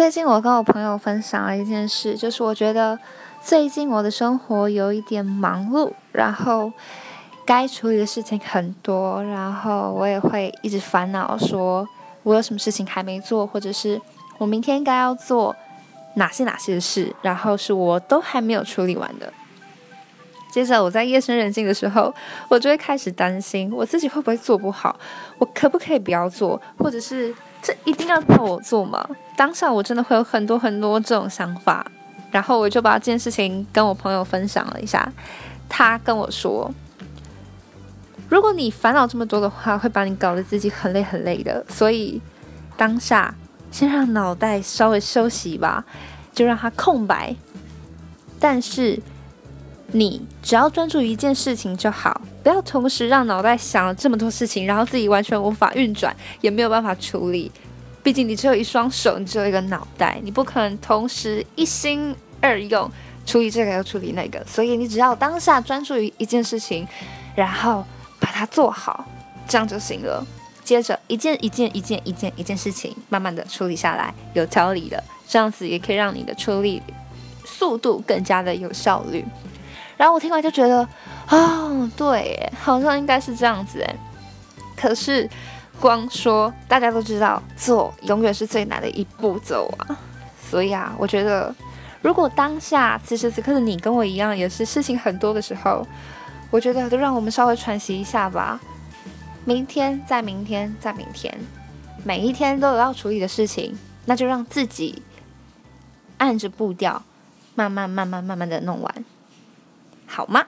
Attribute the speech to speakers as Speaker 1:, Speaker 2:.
Speaker 1: 最近我跟我朋友分享了一件事，就是我觉得最近我的生活有一点忙碌，然后该处理的事情很多，然后我也会一直烦恼，说我有什么事情还没做，或者是我明天该要做哪些哪些的事，然后是我都还没有处理完的。接着我在夜深人静的时候，我就会开始担心我自己会不会做不好，我可不可以不要做，或者是这一定要靠我做吗？当下我真的会有很多很多这种想法，然后我就把这件事情跟我朋友分享了一下，他跟我说，如果你烦恼这么多的话，会把你搞得自己很累很累的，所以当下先让脑袋稍微休息吧，就让它空白，但是。你只要专注于一件事情就好，不要同时让脑袋想了这么多事情，然后自己完全无法运转，也没有办法处理。毕竟你只有一双手，你只有一个脑袋，你不可能同时一心二用，处理这个又处理那个。所以你只要当下专注于一件事情，然后把它做好，这样就行了。接着一件一件一件一件一件事情，慢慢的处理下来，有条理的，这样子也可以让你的处理速度更加的有效率。然后我听完就觉得，哦，对，好像应该是这样子诶。可是光说，大家都知道做永远是最难的一步走啊。所以啊，我觉得如果当下此时此刻的你跟我一样，也是事情很多的时候，我觉得都让我们稍微喘息一下吧。明天再明天再明天，每一天都有要处理的事情，那就让自己按着步调，慢慢慢慢慢慢的弄完。好吗？